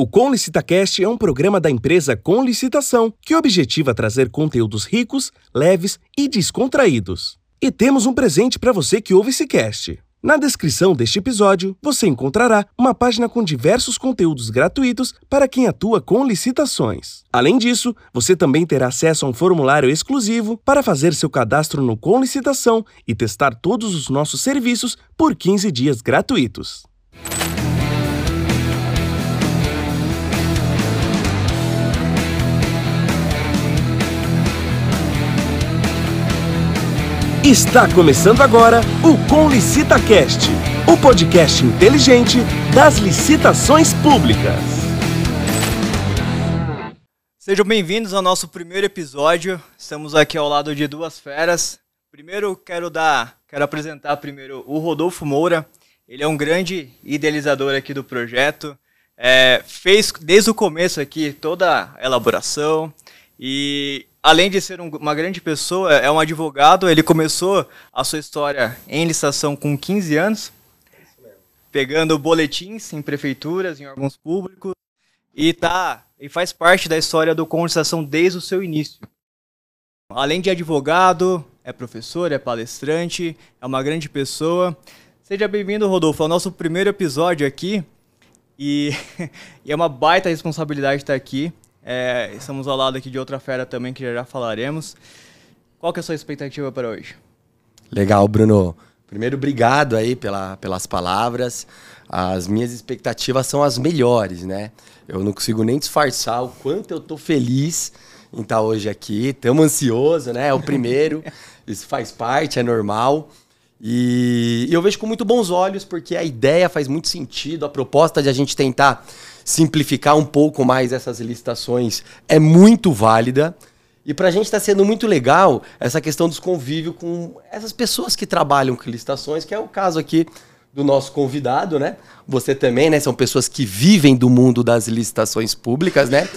O Com LicitaCast é um programa da empresa Com Licitação que objetiva trazer conteúdos ricos, leves e descontraídos. E temos um presente para você que ouve esse cast. Na descrição deste episódio, você encontrará uma página com diversos conteúdos gratuitos para quem atua com licitações. Além disso, você também terá acesso a um formulário exclusivo para fazer seu cadastro no Com Licitação e testar todos os nossos serviços por 15 dias gratuitos. Está começando agora o Com Licita Cast, o podcast inteligente das licitações públicas. Sejam bem-vindos ao nosso primeiro episódio. Estamos aqui ao lado de duas feras. Primeiro quero dar, quero apresentar primeiro o Rodolfo Moura. Ele é um grande idealizador aqui do projeto. É, fez desde o começo aqui toda a elaboração e além de ser um, uma grande pessoa, é um advogado. Ele começou a sua história em licitação com 15 anos, pegando boletins em prefeituras, em órgãos públicos, e tá e faz parte da história do Conversação desde o seu início. Além de advogado, é professor, é palestrante, é uma grande pessoa. Seja bem-vindo, Rodolfo, ao nosso primeiro episódio aqui. E, e é uma baita responsabilidade estar aqui. É, estamos ao lado aqui de outra fera também que já, já falaremos. Qual que é a sua expectativa para hoje? Legal, Bruno. Primeiro, obrigado aí pela, pelas palavras. As minhas expectativas são as melhores, né? Eu não consigo nem disfarçar o quanto eu tô feliz em estar hoje aqui. Estamos ansioso, né? É o primeiro. Isso faz parte, é normal. E eu vejo com muito bons olhos, porque a ideia faz muito sentido, a proposta de a gente tentar simplificar um pouco mais essas licitações é muito válida. E para a gente está sendo muito legal essa questão dos convívios com essas pessoas que trabalham com licitações, que é o caso aqui do nosso convidado, né? Você também, né? São pessoas que vivem do mundo das licitações públicas, né?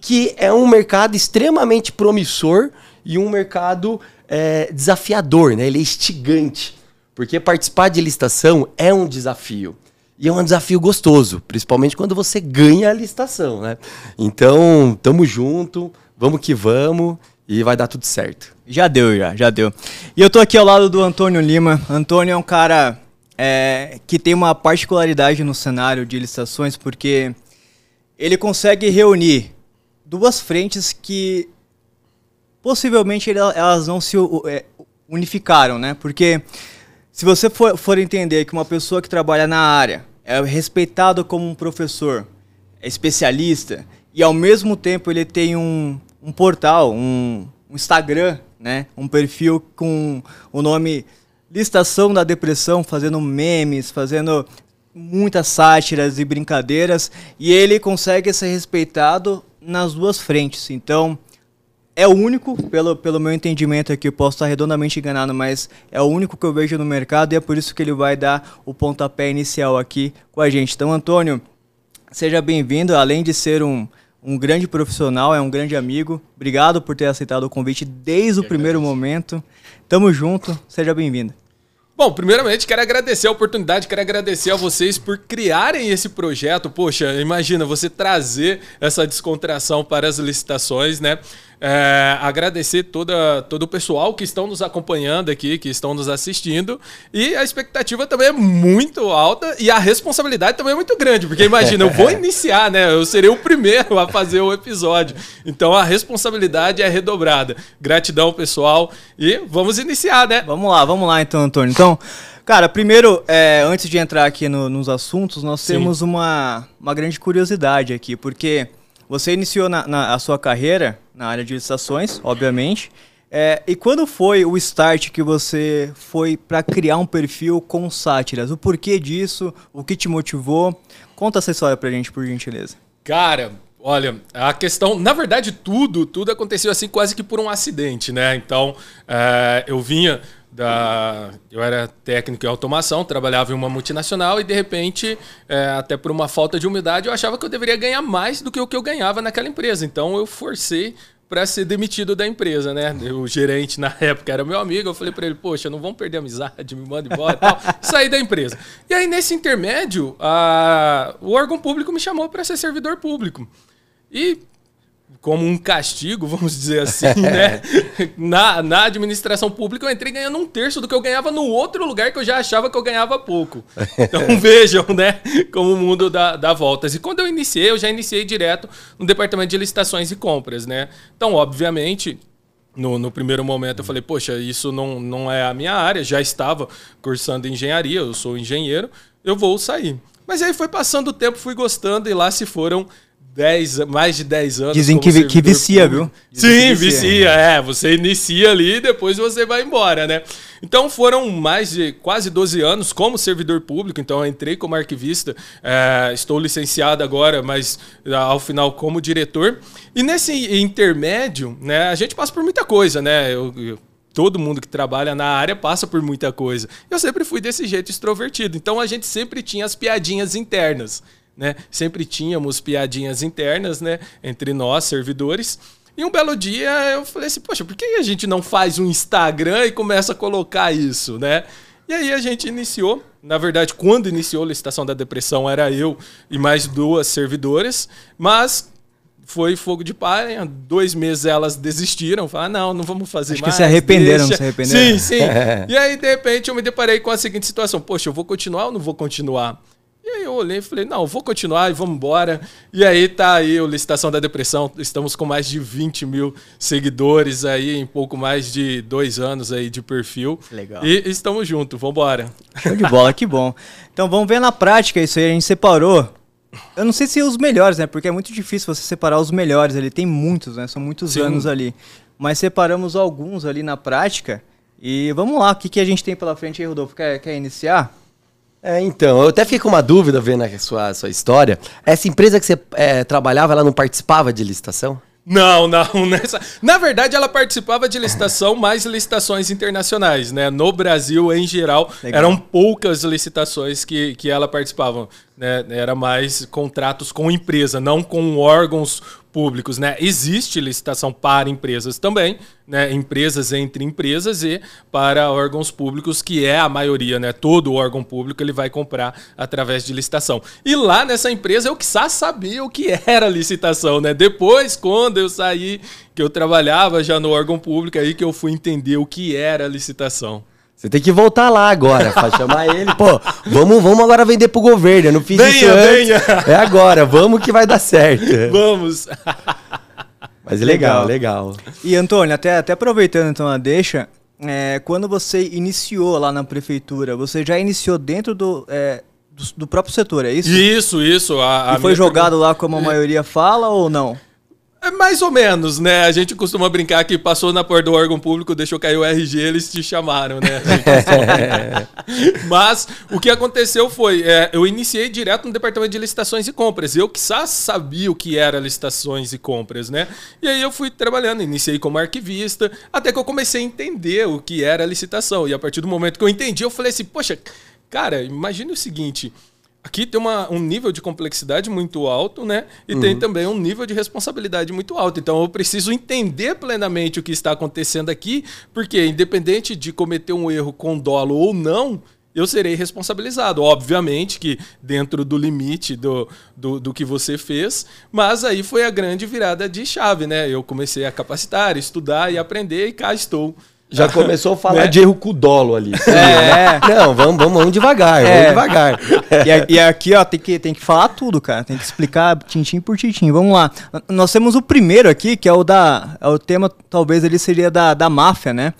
Que é um mercado extremamente promissor e um mercado é, desafiador, né? Ele é instigante. Porque participar de licitação é um desafio. E é um desafio gostoso, principalmente quando você ganha a licitação, né? Então, tamo junto, vamos que vamos e vai dar tudo certo. Já deu, já, já deu. E eu tô aqui ao lado do Antônio Lima. Antônio é um cara é, que tem uma particularidade no cenário de licitações, porque ele consegue reunir duas frentes que possivelmente elas não se é, unificaram, né? Porque se você for, for entender que uma pessoa que trabalha na área é respeitado como um professor, é especialista, e ao mesmo tempo ele tem um, um portal, um, um Instagram, né? um perfil com o nome Listação da Depressão, fazendo memes, fazendo muitas sátiras e brincadeiras, e ele consegue ser respeitado nas duas frentes. Então, é o único, pelo, pelo meu entendimento aqui, eu posso estar redondamente enganado, mas é o único que eu vejo no mercado e é por isso que ele vai dar o pontapé inicial aqui com a gente. Então, Antônio, seja bem-vindo. Além de ser um, um grande profissional, é um grande amigo. Obrigado por ter aceitado o convite desde o primeiro momento. Tamo junto, seja bem-vindo. Bom, primeiramente quero agradecer a oportunidade, quero agradecer a vocês por criarem esse projeto. Poxa, imagina você trazer essa descontração para as licitações, né? É, agradecer toda, todo o pessoal que estão nos acompanhando aqui, que estão nos assistindo. E a expectativa também é muito alta e a responsabilidade também é muito grande, porque imagina, eu vou iniciar, né? Eu serei o primeiro a fazer o episódio. Então a responsabilidade é redobrada. Gratidão, pessoal. E vamos iniciar, né? Vamos lá, vamos lá então, Antônio. Então. Cara, primeiro, é, antes de entrar aqui no, nos assuntos, nós Sim. temos uma, uma grande curiosidade aqui, porque você iniciou na, na, a sua carreira na área de licitações, obviamente. É, e quando foi o start que você foi para criar um perfil com sátiras? O porquê disso? O que te motivou? Conta essa história pra gente, por gentileza. Cara, olha, a questão, na verdade, tudo, tudo aconteceu assim quase que por um acidente, né? Então, é, eu vinha da. Eu era técnico em automação, trabalhava em uma multinacional e de repente, é, até por uma falta de humildade, eu achava que eu deveria ganhar mais do que o que eu ganhava naquela empresa. Então eu forcei para ser demitido da empresa, né? O gerente na época era meu amigo, eu falei para ele, poxa, não vamos perder a amizade, me manda embora e tal. Saí da empresa. E aí, nesse intermédio, a... o órgão público me chamou para ser servidor público. E como um castigo, vamos dizer assim, né? Na, na administração pública eu entrei ganhando um terço do que eu ganhava no outro lugar que eu já achava que eu ganhava pouco. Então vejam, né? Como o mundo dá, dá voltas. E quando eu iniciei, eu já iniciei direto no departamento de licitações e compras, né? Então, obviamente, no, no, primeiro momento eu falei, poxa, isso não, não é a minha área, já estava cursando engenharia, eu sou engenheiro, eu vou sair. Mas aí foi passando o tempo, fui gostando e lá se foram 10, mais de 10 anos. Dizem que, que vicia, público. viu? Dizem Sim, vicia. vicia. É, você inicia ali e depois você vai embora, né? Então foram mais de quase 12 anos como servidor público. Então eu entrei como arquivista, é, estou licenciado agora, mas ah, ao final como diretor. E nesse intermédio, né, a gente passa por muita coisa, né? Eu, eu, todo mundo que trabalha na área passa por muita coisa. Eu sempre fui desse jeito extrovertido. Então a gente sempre tinha as piadinhas internas né? Sempre tínhamos piadinhas internas, né? Entre nós, servidores. E um belo dia eu falei assim, poxa, por que a gente não faz um Instagram e começa a colocar isso, né? E aí a gente iniciou. Na verdade, quando iniciou a licitação da depressão, era eu e mais duas servidoras, mas foi fogo de palha. Dois meses elas desistiram, falaram, não, não vamos fazer Acho mais. que se arrependeram, deixa. se arrependeram. Sim, sim. e aí, de repente, eu me deparei com a seguinte situação: poxa, eu vou continuar ou não vou continuar? E aí eu olhei e falei, não, vou continuar e vamos embora. E aí tá aí o Licitação da Depressão. Estamos com mais de 20 mil seguidores aí, em pouco mais de dois anos aí de perfil. Legal. E estamos juntos, vamos embora. Show de bola, que bom. Então vamos ver na prática isso aí. A gente separou. Eu não sei se os melhores, né? Porque é muito difícil você separar os melhores. Ele tem muitos, né? São muitos Sim. anos ali. Mas separamos alguns ali na prática. E vamos lá, o que, que a gente tem pela frente aí, Rodolfo? Quer, quer iniciar? É, então, eu até fiquei com uma dúvida vendo a sua, a sua história. Essa empresa que você é, trabalhava, ela não participava de licitação? Não, não. Nessa... Na verdade, ela participava de licitação, mais licitações internacionais, né? No Brasil, em geral, Legal. eram poucas licitações que, que ela participava. Né? Era mais contratos com empresa, não com órgãos públicos, né? Existe licitação para empresas também, né? Empresas entre empresas e para órgãos públicos, que é a maioria, né? Todo órgão público ele vai comprar através de licitação. E lá nessa empresa eu que sabia o que era licitação, né? Depois, quando eu saí, que eu trabalhava já no órgão público, aí que eu fui entender o que era licitação. Você tem que voltar lá agora, pra chamar ele. Pô, vamos, vamos agora vender pro governo. Eu não fiz venha, isso antes. Venha. É agora, vamos que vai dar certo. Vamos. Mas legal, legal. E Antônio, até, até aproveitando então a deixa, é, quando você iniciou lá na prefeitura, você já iniciou dentro do, é, do, do, próprio setor, é isso? Isso, isso. A, a e foi jogado pergunta... lá como a maioria fala ou não? É mais ou menos, né? A gente costuma brincar que passou na porta do órgão público, deixou cair o RG, eles te chamaram, né? Mas o que aconteceu foi, é, eu iniciei direto no departamento de licitações e compras. Eu que só sabia o que era licitações e compras, né? E aí eu fui trabalhando, iniciei como arquivista, até que eu comecei a entender o que era licitação. E a partir do momento que eu entendi, eu falei assim, poxa, cara, imagine o seguinte aqui tem uma, um nível de complexidade muito alto, né? E uhum. tem também um nível de responsabilidade muito alto. Então eu preciso entender plenamente o que está acontecendo aqui, porque independente de cometer um erro com dolo ou não, eu serei responsabilizado. Obviamente que dentro do limite do, do, do, que você fez, mas aí foi a grande virada de chave, né? Eu comecei a capacitar, estudar e aprender e cá estou. Já começou a falar né? de erro com dolo ali. É. Não, vamos, vamos, vamos devagar, é. vamos devagar. E, e, aqui, ó, tem que, tem que falar tudo, cara. Tem que explicar tintim por tintim. Vamos lá. Nós temos o primeiro aqui, que é o da. É o tema, talvez ele seria da, da máfia, né?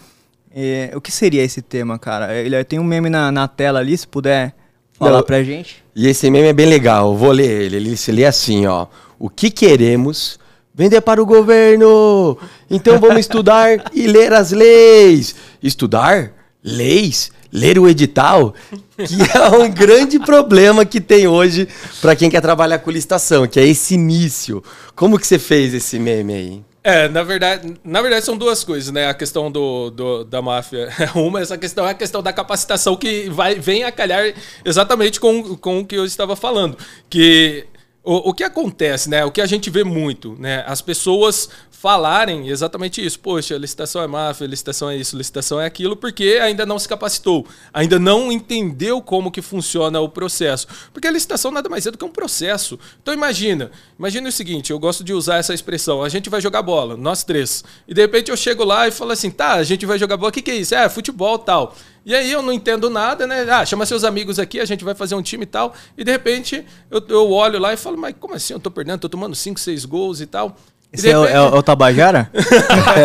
E, o que seria esse tema, cara? Ele tem um meme na, na tela ali, se puder falar Não, pra gente. E esse meme é bem legal, eu vou ler ele. Ele se lê assim, ó. O que queremos Vender para o governo. Então vamos estudar e ler as leis. Estudar? Leis? Ler o edital? Que é um grande problema que tem hoje para quem quer trabalhar com licitação, que é esse início. Como que você fez esse meme aí? É, na verdade, na verdade são duas coisas, né? A questão do, do da máfia é uma, essa questão é a questão da capacitação que vai, vem a calhar exatamente com, com o que eu estava falando. Que o, o que acontece, né? O que a gente vê muito, né? As pessoas falarem exatamente isso. Poxa, licitação é máfia, licitação é isso, licitação é aquilo, porque ainda não se capacitou, ainda não entendeu como que funciona o processo. Porque a licitação nada mais é do que um processo. Então imagina, imagina o seguinte, eu gosto de usar essa expressão, a gente vai jogar bola, nós três. E de repente eu chego lá e falo assim, tá, a gente vai jogar bola, o que, que é isso? É, futebol tal. E aí eu não entendo nada, né? Ah, chama seus amigos aqui, a gente vai fazer um time e tal. E de repente eu, eu olho lá e falo, mas como assim? Eu tô perdendo, tô tomando 5, 6 gols e tal. Esse é, o, é, o Tabajara?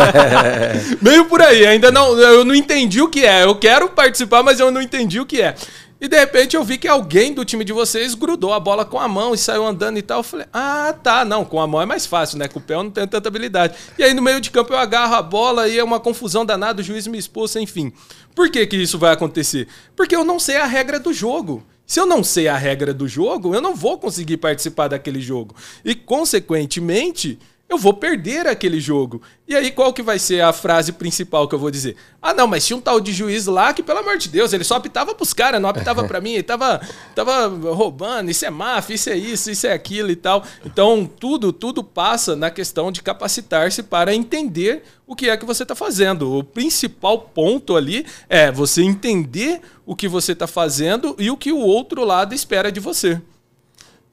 Meio por aí, ainda não. Eu não entendi o que é. Eu quero participar, mas eu não entendi o que é. E de repente eu vi que alguém do time de vocês grudou a bola com a mão e saiu andando e tal. Eu falei, ah, tá, não, com a mão é mais fácil, né? Com o pé eu não tenho tanta habilidade. E aí no meio de campo eu agarro a bola e é uma confusão danada, o juiz me expulsa, enfim. Por que, que isso vai acontecer? Porque eu não sei a regra do jogo. Se eu não sei a regra do jogo, eu não vou conseguir participar daquele jogo. E, consequentemente, eu vou perder aquele jogo. E aí, qual que vai ser a frase principal que eu vou dizer? Ah, não, mas tinha um tal de juiz lá que, pelo amor de Deus, ele só apitava pros caras, não apitava para mim, ele tava, tava roubando, isso é máfia, isso é isso, isso é aquilo e tal. Então, tudo, tudo passa na questão de capacitar-se para entender o que é que você está fazendo. O principal ponto ali é você entender o que você está fazendo e o que o outro lado espera de você.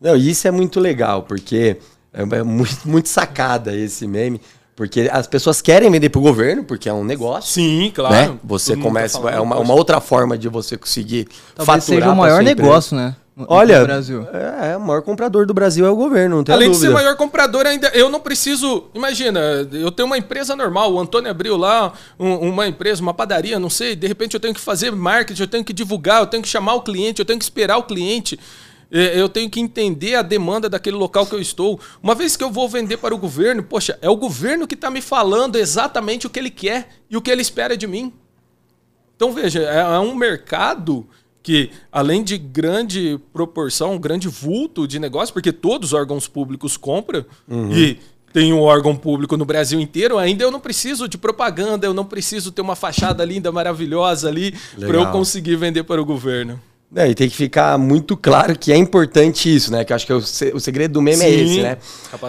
Não, isso é muito legal, porque é, é muito, muito sacada esse meme. Porque as pessoas querem vender para o governo, porque é um negócio. Sim, claro. Né? Você tá começa. Tá é uma, uma, outra forma de você conseguir Talvez faturar. seja o maior negócio, né? No, Olha, no Brasil. É, é, o maior comprador do Brasil é o governo, não tem Além de ser o maior comprador, ainda eu não preciso. Imagina, eu tenho uma empresa normal, o Antônio abriu lá um, uma empresa, uma padaria, não sei, de repente eu tenho que fazer marketing, eu tenho que divulgar, eu tenho que chamar o cliente, eu tenho que esperar o cliente. É, eu tenho que entender a demanda daquele local que eu estou. Uma vez que eu vou vender para o governo, poxa, é o governo que está me falando exatamente o que ele quer e o que ele espera de mim. Então, veja, é, é um mercado que, além de grande proporção, um grande vulto de negócio, porque todos os órgãos públicos compram uhum. e tem um órgão público no Brasil inteiro, ainda eu não preciso de propaganda, eu não preciso ter uma fachada linda, maravilhosa ali para eu conseguir vender para o governo. É, e tem que ficar muito claro que é importante isso, né? Que eu acho que é o, segredo do meme é Sim, é esse, né?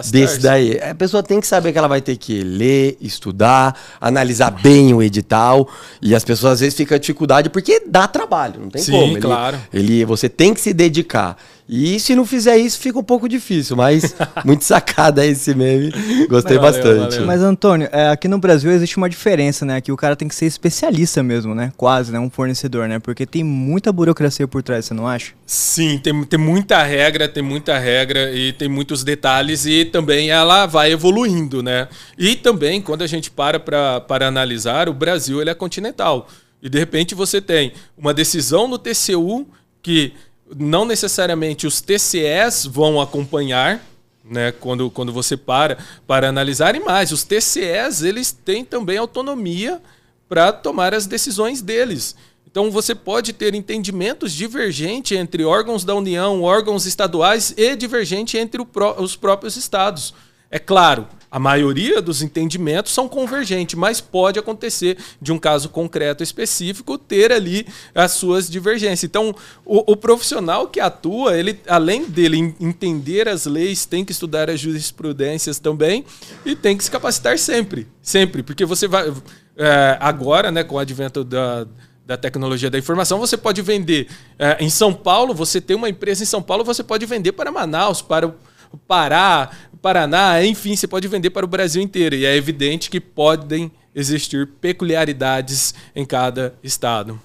Desse daí. A pessoa tem que saber que ela vai ter que ler, estudar, analisar bem o edital. E as pessoas às vezes ficam dificuldade porque dá trabalho, não tem Sim, como. Sim, claro. Ele, você tem que se dedicar. E se não fizer isso, fica um pouco difícil, mas muito sacada esse meme. Gostei valeu, bastante. Valeu. Mas, Antônio, é, aqui no Brasil existe uma diferença, né? Que o cara tem que ser especialista mesmo, né? Quase, né? Um fornecedor, né? Porque tem muita burocracia por trás, você não acha? Sim, tem, tem muita regra, tem muita regra e tem muitos detalhes e também ela vai evoluindo, né? E também, quando a gente para para analisar, o Brasil ele é continental. E de repente você tem uma decisão no TCU que não necessariamente os TCEs vão acompanhar, né, quando, quando você para para analisar, e mais, os TCEs eles têm também autonomia para tomar as decisões deles. Então você pode ter entendimentos divergentes entre órgãos da União, órgãos estaduais e divergente entre pró os próprios estados. É claro, a maioria dos entendimentos são convergentes, mas pode acontecer de um caso concreto específico ter ali as suas divergências. Então, o, o profissional que atua, ele, além dele entender as leis, tem que estudar as jurisprudências também e tem que se capacitar sempre, sempre, porque você vai é, agora, né, com o advento da da tecnologia da informação, você pode vender é, em São Paulo, você tem uma empresa em São Paulo, você pode vender para Manaus, para o Pará, Paraná, enfim, você pode vender para o Brasil inteiro. E é evidente que podem existir peculiaridades em cada estado.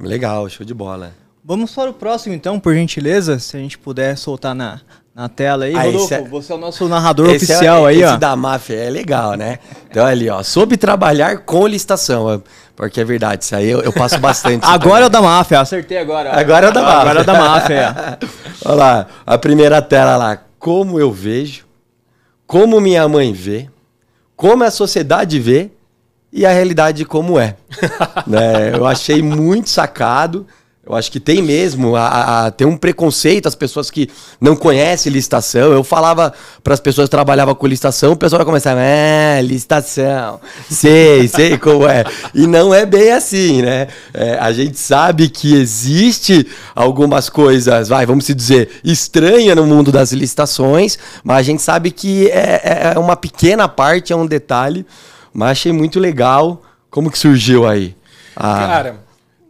Legal, show de bola. Vamos para o próximo, então, por gentileza, se a gente puder soltar na, na tela aí. Ah, Rodolfo, é... você é o nosso narrador esse é oficial é, aí, esse ó. Esse da máfia é legal, né? Então, ali, ó, soube trabalhar com licitação. Porque é verdade, isso aí eu, eu passo bastante. agora é o da máfia, acertei agora. Agora é o da máfia. Agora é o da máfia. Olha lá, a primeira tela lá. Como eu vejo, como minha mãe vê, como a sociedade vê e a realidade como é. né? Eu achei muito sacado. Eu acho que tem mesmo, a, a, tem um preconceito, as pessoas que não conhecem licitação. Eu falava para as pessoas que trabalhavam com licitação, o pessoal vai começar, é, licitação, sei, sei como é. E não é bem assim, né? É, a gente sabe que existe algumas coisas, vai, vamos dizer, estranha no mundo das licitações, mas a gente sabe que é, é, é uma pequena parte, é um detalhe, mas achei muito legal. Como que surgiu aí? Ah, Cara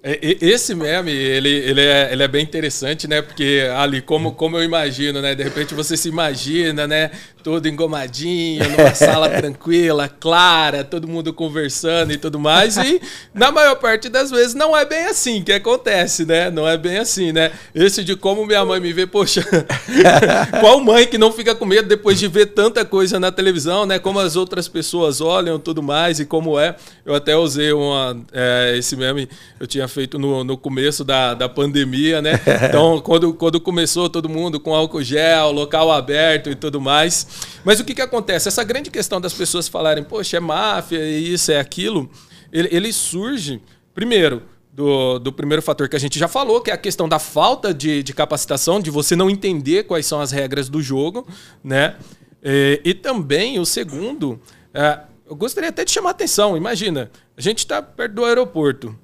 esse meme, ele, ele, é, ele é bem interessante, né? Porque ali, como, como eu imagino, né? De repente você se imagina, né? Todo engomadinho, numa sala tranquila, clara, todo mundo conversando e tudo mais. E na maior parte das vezes não é bem assim que acontece, né? Não é bem assim, né? Esse de como minha mãe me vê, poxa, qual mãe que não fica com medo depois de ver tanta coisa na televisão, né? Como as outras pessoas olham tudo mais e como é. Eu até usei uma, é, esse meme, eu tinha feito no, no começo da, da pandemia, né? Então, quando, quando começou todo mundo com álcool gel, local aberto e tudo mais. Mas o que, que acontece? Essa grande questão das pessoas falarem, poxa, é máfia, é isso, é aquilo, ele, ele surge, primeiro, do, do primeiro fator que a gente já falou, que é a questão da falta de, de capacitação, de você não entender quais são as regras do jogo, né? E, e também o segundo, é, eu gostaria até de chamar a atenção. Imagina, a gente está perto do aeroporto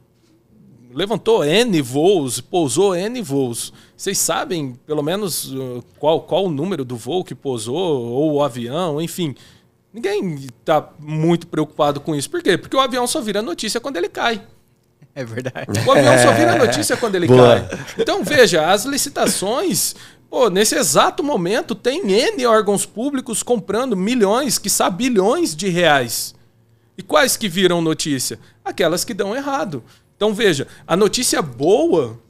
levantou N voos, pousou N voos. Vocês sabem, pelo menos, uh, qual, qual o número do voo que pousou, ou o avião, enfim. Ninguém está muito preocupado com isso. Por quê? Porque o avião só vira notícia quando ele cai. É verdade. O avião só vira notícia quando ele Boa. cai. Então, veja, as licitações, pô, nesse exato momento, tem N órgãos públicos comprando milhões, que bilhões de reais. E quais que viram notícia? Aquelas que dão errado. Então veja, a notícia boa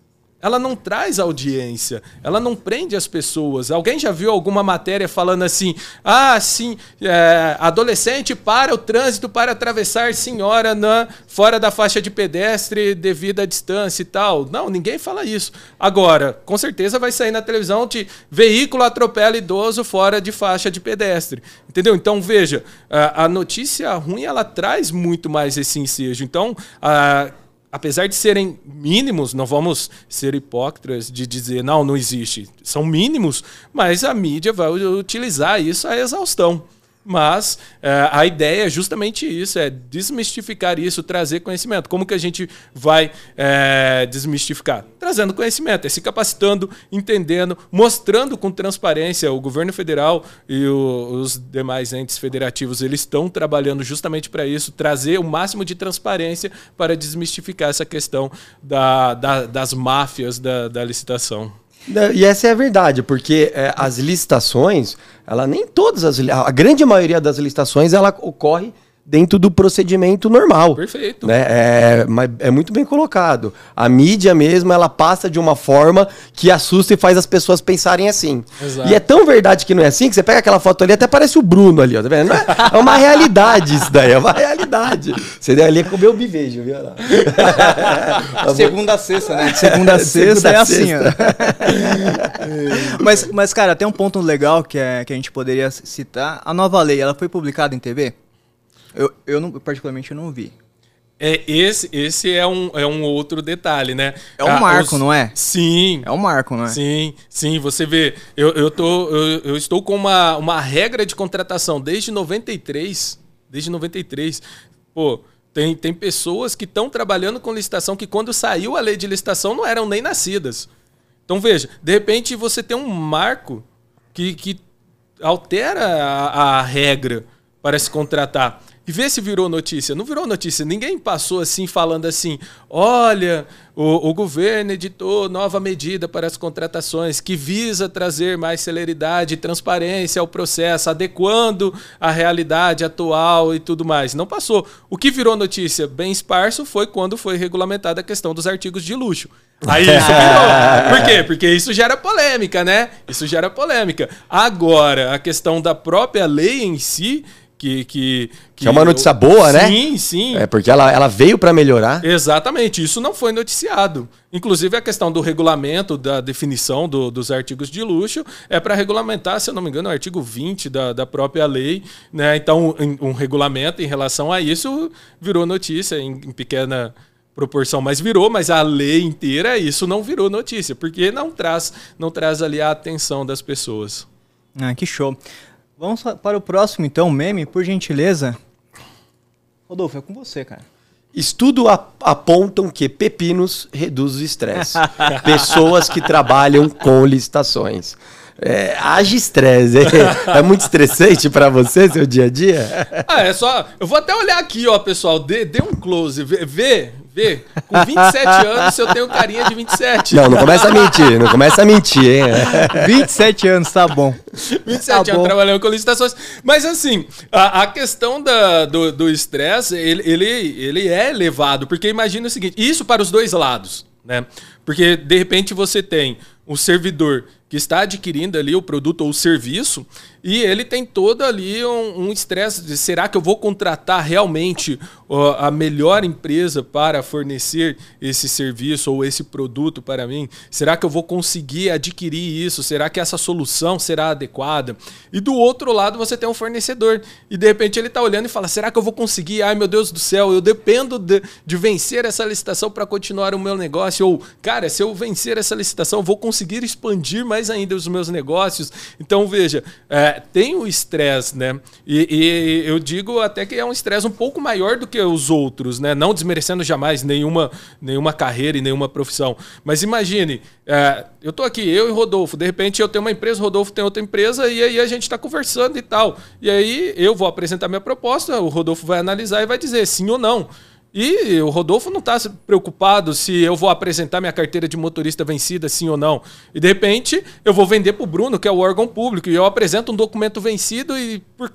ela não traz audiência, ela não prende as pessoas. Alguém já viu alguma matéria falando assim: ah, sim, é, adolescente para o trânsito para atravessar senhora na, fora da faixa de pedestre devido à distância e tal? Não, ninguém fala isso. Agora, com certeza vai sair na televisão de veículo atropela idoso fora de faixa de pedestre. Entendeu? Então veja, a, a notícia ruim ela traz muito mais esse ensejo. Então, a apesar de serem mínimos, não vamos ser hipócritas de dizer não, não existe. São mínimos, mas a mídia vai utilizar isso à exaustão. Mas é, a ideia é justamente isso, é desmistificar isso, trazer conhecimento. Como que a gente vai é, desmistificar? Trazendo conhecimento, é se capacitando, entendendo, mostrando com transparência. O governo federal e o, os demais entes federativos, eles estão trabalhando justamente para isso, trazer o máximo de transparência para desmistificar essa questão da, da, das máfias da, da licitação. E essa é a verdade, porque é, as licitações, ela nem todas as a grande maioria das licitações ela ocorre dentro do procedimento normal. Perfeito. Né? É, é muito bem colocado. A mídia mesmo, ela passa de uma forma que assusta e faz as pessoas pensarem assim. Exato. E é tão verdade que não é assim, que você pega aquela foto ali, até parece o Bruno ali, ó, tá vendo? É, é, uma realidade isso daí, é uma realidade. Você deu ali é comer o bivejo, viu? Segunda a sexta, né? Segunda a sexta Segunda é assim, ó. mas, mas, cara, tem um ponto legal que, é, que a gente poderia citar. A nova lei, ela foi publicada em TV? Eu, eu não, particularmente, eu não vi. É, esse esse é, um, é um outro detalhe, né? É um ah, marco, os... não é? Sim. É um marco, não é? Sim, sim. Você vê, eu, eu, tô, eu, eu estou com uma, uma regra de contratação desde 93. Desde 93. Pô, tem, tem pessoas que estão trabalhando com licitação que quando saiu a lei de licitação não eram nem nascidas. Então veja, de repente você tem um marco que, que altera a, a regra para se contratar e vê se virou notícia. Não virou notícia. Ninguém passou assim falando assim: olha, o, o, governo editou nova medida para as contratações que visa trazer mais celeridade e transparência ao processo, adequando a realidade atual e tudo mais. Não passou. O que virou notícia bem esparso foi quando foi regulamentada a questão dos artigos de luxo. Aí isso virou. Por quê? Porque isso gera polêmica, né? Isso gera polêmica. Agora, a questão da própria lei em si que, que, que, é uma notícia boa, sim, né? Sim, sim. É porque ela, ela veio para melhorar. Exatamente, isso não foi noticiado. Inclusive a questão do regulamento, da definição do, dos artigos de luxo, é para regulamentar, se eu não me engano, o artigo 20 da, da própria lei. Né? Então, um, um regulamento em relação a isso virou notícia em, em pequena proporção, mas virou, mas a lei inteira, isso não virou notícia, porque não traz, não traz ali a atenção das pessoas. Ah, que show. Vamos para o próximo, então, meme, por gentileza. Rodolfo, é com você, cara. Estudo apontam que pepinos reduz o estresse. Pessoas que trabalham com licitações. É, haja estresse. É, é muito estressante para você, seu dia a dia? Ah, é só. Eu vou até olhar aqui, ó, pessoal. Dê, dê um close. Vê, vê, vê. Com 27 anos, eu tenho carinha de 27. Não, não começa a mentir. Não começa a mentir, hein? 27 anos, tá bom. 27 tá anos bom. trabalhando com licitações. Mas assim, a, a questão da, do estresse, ele, ele, ele é elevado. Porque imagina o seguinte: isso para os dois lados, né? Porque de repente você tem o servidor que está adquirindo ali o produto ou o serviço e ele tem todo ali um estresse um de será que eu vou contratar realmente a melhor empresa para fornecer esse serviço ou esse produto para mim? Será que eu vou conseguir adquirir isso? Será que essa solução será adequada? E do outro lado você tem um fornecedor e de repente ele está olhando e fala: será que eu vou conseguir? Ai meu Deus do céu, eu dependo de, de vencer essa licitação para continuar o meu negócio. Ou, cara, se eu vencer essa licitação, vou conseguir expandir mais ainda os meus negócios. Então veja, é, tem o estresse, né? E, e, eu digo até que é um estresse um pouco maior do que os outros, né? Não desmerecendo jamais nenhuma, nenhuma carreira e nenhuma profissão. Mas imagine, é, eu tô aqui, eu e Rodolfo, de repente eu tenho uma empresa, Rodolfo tem outra empresa, e aí a gente está conversando e tal. E aí eu vou apresentar minha proposta, o Rodolfo vai analisar e vai dizer sim ou não. E o Rodolfo não está preocupado se eu vou apresentar minha carteira de motorista vencida, sim ou não. E de repente eu vou vender para o Bruno, que é o órgão público, e eu apresento um documento vencido e por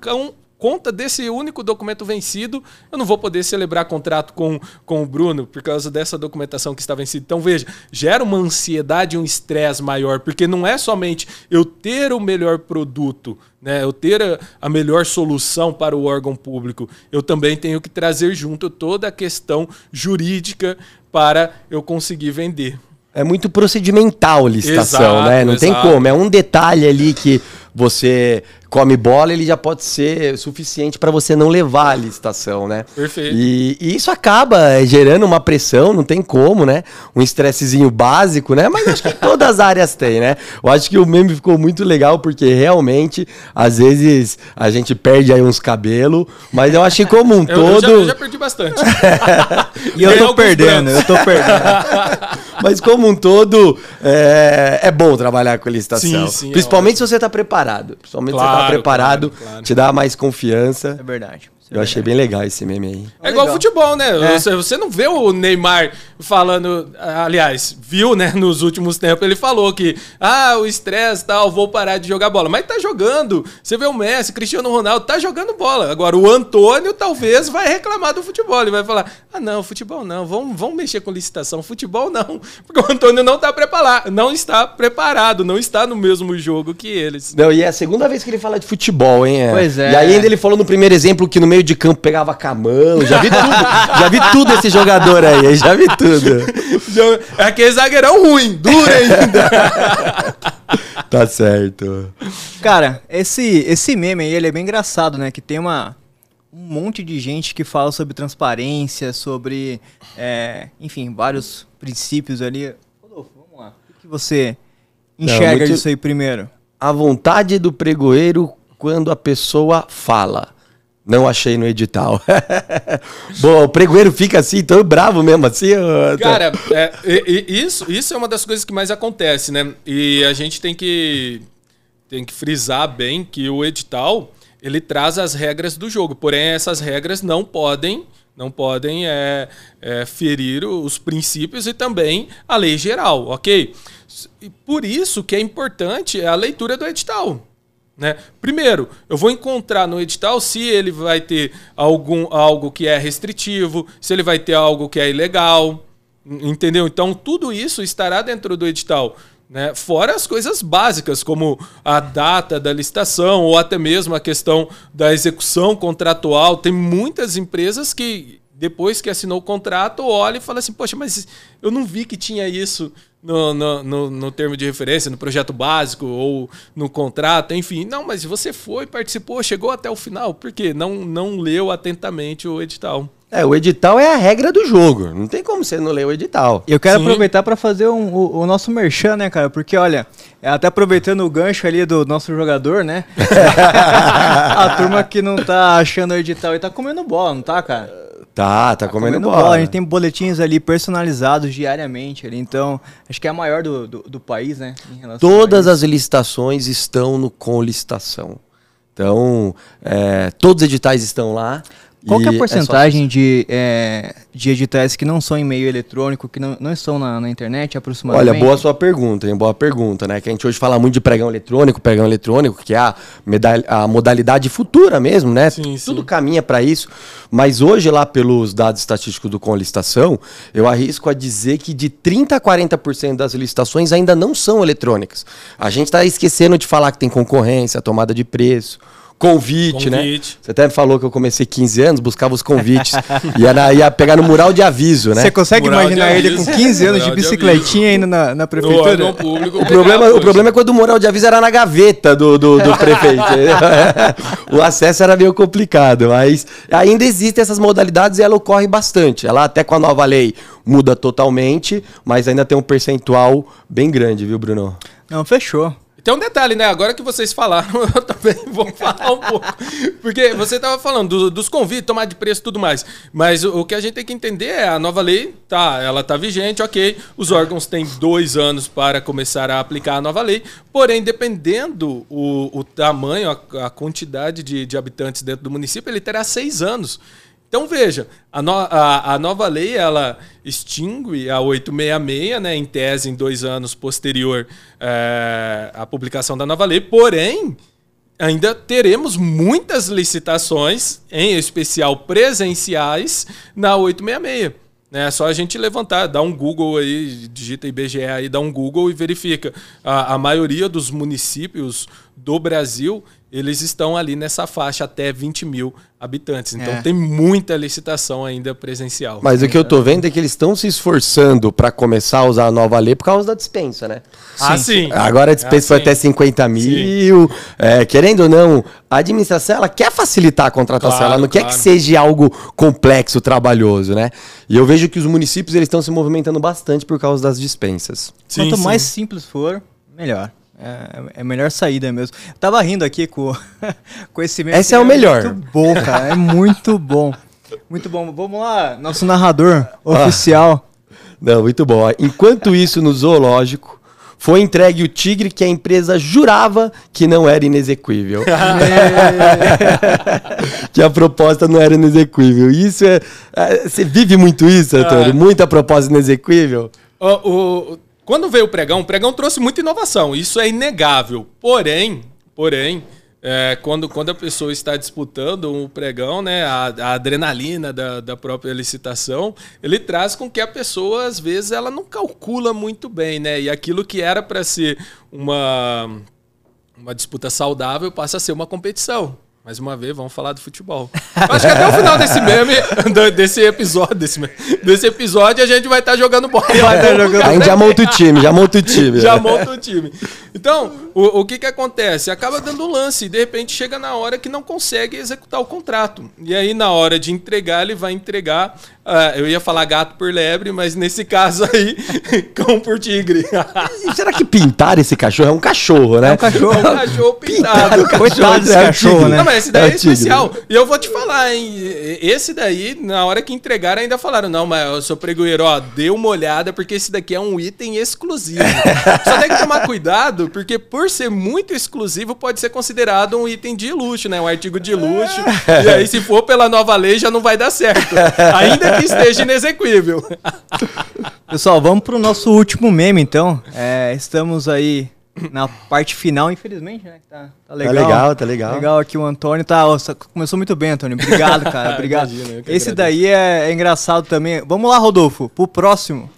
conta desse único documento vencido, eu não vou poder celebrar contrato com, com o Bruno por causa dessa documentação que está vencida. Então, veja, gera uma ansiedade e um estresse maior, porque não é somente eu ter o melhor produto, né, eu ter a, a melhor solução para o órgão público, eu também tenho que trazer junto toda a questão jurídica para eu conseguir vender. É muito procedimental licitação, exato, né? Não exato. tem como. É um detalhe ali que você come bola, ele já pode ser suficiente para você não levar a licitação, né? Perfeito. E, e, isso acaba gerando uma pressão, não tem como, né? Um estressezinho básico, né? Mas acho que todas as áreas têm, né? Eu acho que o meme ficou muito legal porque realmente, às vezes, a gente perde aí uns cabelos, mas eu acho que como um eu, todo. Eu já, eu já perdi bastante. e eu tô perdendo, eu tô perdendo. mas como um todo, é, é bom trabalhar com licitação. Sim, sim, é Principalmente é se você está preparado. Principalmente claro. Tá preparado, claro, claro. te dá mais confiança. É verdade. Eu achei bem legal esse meme aí. É, igual futebol, né? É. Você, você não vê o Neymar falando. Aliás, viu, né? Nos últimos tempos, ele falou que, ah, o estresse tal, vou parar de jogar bola. Mas tá jogando. Você vê o Messi, Cristiano Ronaldo, tá jogando bola. Agora, o Antônio talvez vai reclamar do futebol. Ele vai falar: ah, não, futebol não, vamos, vamos mexer com licitação. Futebol não. Porque o Antônio não tá preparado, não está preparado, não está no mesmo jogo que eles. Não, e é a segunda vez que ele fala de futebol, hein? Pois é. E aí ainda ele falou no primeiro exemplo que no meio de campo pegava camão. Já vi tudo. já vi tudo esse jogador aí. Já vi tudo. É aquele zagueirão ruim, duro ainda. tá certo. Cara, esse, esse meme aí, ele é bem engraçado, né? Que tem uma, um monte de gente que fala sobre transparência, sobre, é, enfim, vários princípios ali. Rodolfo, vamos lá. O que você enxerga Não, muito... disso aí primeiro? A vontade do pregoeiro quando a pessoa fala. Não achei no edital. Bom, o pregoeiro fica assim, tão bravo mesmo assim. Cara, é, isso, isso é uma das coisas que mais acontece, né? E a gente tem que, tem que frisar bem que o edital ele traz as regras do jogo, porém essas regras não podem não podem é, é, ferir os princípios e também a lei geral, ok? Por isso que é importante a leitura do edital. Né? Primeiro, eu vou encontrar no edital se ele vai ter algum, algo que é restritivo, se ele vai ter algo que é ilegal, entendeu? Então, tudo isso estará dentro do edital. Né? Fora as coisas básicas, como a data da licitação ou até mesmo a questão da execução contratual. Tem muitas empresas que, depois que assinou o contrato, olha e fala assim: Poxa, mas eu não vi que tinha isso no, no, no, no, termo de referência, no projeto básico ou no contrato, enfim. Não, mas você foi, participou, chegou até o final, por quê? Não, não leu atentamente o edital. É, o edital é a regra do jogo. Não tem como você não ler o edital. Eu quero Sim. aproveitar para fazer um- o, o nosso merchan, né, cara? Porque, olha, é, até aproveitando o gancho ali do nosso jogador, né? a turma que não tá achando o edital e tá comendo bola, não tá, cara? Tá, tá comendo, bola. A gente tem boletins ali personalizados diariamente ali, então acho que é a maior do, do, do país, né? Todas as licitações estão no com licitação. Então, é, todos os editais estão lá. Qual que é a só- porcentagem de, é, de editais que não são em meio eletrônico, que não, não estão na, na internet aproximadamente? Olha, boa sua pergunta, hein? Boa pergunta, né? Que a gente hoje fala muito de pregão eletrônico, pregão eletrônico, que é a, a modalidade futura mesmo, né? Sim, Tudo sim. caminha para isso. Mas hoje, lá pelos dados estatísticos do Com Licitação, eu arrisco a dizer que de 30% a 40% das licitações ainda não são eletrônicas. A gente está esquecendo de falar que tem concorrência, tomada de preço. Convite, né? Convite. Você até me falou que eu comecei 15 anos, buscava os convites. ia, na- ia pegar no mural de aviso, né? Você consegue Moral de imaginar ele com aviso. 15 anos de bicicletinha indo na, na No prefeitura? órgão público. O problema, o problema é quando o mural de aviso era na gaveta do, do, do prefeito. o acesso era meio complicado, mas ainda existem essas modalidades e ela ocorre bastante. Ela até com a nova lei muda totalmente, mas ainda tem um percentual bem grande, viu, Bruno? Não, fechou. Tem um detalhe, né? Agora que vocês falaram, eu também vou falar um pouco. Porque você tava falando do- dos convites, tomar de preço e tudo mais. Mas o, o que a gente tem que entender é a nova lei, tá, ela tá vigente, ok. Os órgãos têm dois anos para começar a aplicar a nova lei. Porém, dependendo o, o tamanho, a, a quantidade de, de habitantes dentro do município, ele terá seis anos. Então veja, a, no- a- a nova lei ela extingue a 866, né, em tese em dois anos posterior eh, à publicação da nova lei, porém ainda teremos muitas licitações, em especial presenciais, na 866. Né? É só a gente levantar, dá um Google aí, digita IBGE aí, dá um Google e verifica. A, a maioria dos municípios do Brasil, eles estão ali nessa faixa até 20 mil habitantes. Então É. tem muita licitação ainda presencial. Mas o que eu tô vendo é que eles estão se esforçando para começar a usar a nova lei por causa da dispensa, né? ah, sim. Agora a dispensa foi Ah, sim. até 50 mil. É, querendo ou não, a administração ela quer facilitar a contratação, Claro, ela não quer claro. que seja algo complexo, trabalhoso, né? E eu vejo que os municípios eles estão se movimentando bastante por causa das dispensas. Sim, Quanto sim. mais simples for, melhor. É, é a melhor saída mesmo. Eu tava rindo aqui com, com esse meme. Esse é o melhor. muito bom, cara. É muito bom. Muito bom. Vamos lá, nosso narrador oficial. Não, muito bom. Enquanto isso, no zoológico, foi entregue o tigre que a empresa jurava que não era inexequível. que a proposta não era inexequível. Isso é. é, Você vive muito isso, Antônio? Ah. Muita proposta inexequível? O- o- quando veio o pregão, o pregão trouxe muita inovação, isso é inegável. Porém, porém, é, quando, quando a pessoa está disputando o pregão, né, a, a adrenalina da, da própria licitação, ele traz com que a pessoa, às vezes, ela não calcula muito bem, né? E aquilo que era para ser uma, uma disputa saudável passa a ser uma competição. Mais uma vez, vamos falar do futebol. Acho que até o final desse meme, desse episódio, desse, meme- desse episódio, a gente vai estar jogando bola. Vai tá jogando A gente já monta o time, já monta o time. Já monta o time. Então, o, o que que acontece? Acaba dando lance e de repente chega na hora que não consegue executar o contrato. E aí, na hora de entregar, ele vai entregar. ah, eu ia falar gato por lebre, mas nesse caso aí, cão por tigre. E será que pintar esse cachorro? É um cachorro, né? É um cachorro. É um cachorro pintado. Pintado, Coitado desse é cachorro, né? Não, mas esse daí É é, especial. E eu vou te falar, hein? Esse daí, na hora que entregaram, ainda falaram: não, mas o seu pregoeiro, ó, dê uma olhada, porque esse daqui é um item exclusivo. Só tem que tomar cuidado, porque por ser muito exclusivo, pode ser considerado um item de luxo, né? Um artigo de luxo. E aí, se for pela nova lei, já não vai dar certo. Ainda que esteja inexequível. Pessoal, vamos pro nosso último meme, então. É, estamos aí na parte final, infelizmente, né? que Tá, tá legal. legal, tá legal. Legal aqui o Antônio. Tá, ó, começou muito bem, Antônio. Obrigado, cara. Obrigado. Imagina, Esse agradeço. daí é, é engraçado também. Vamos lá, Rodolfo, pro próximo.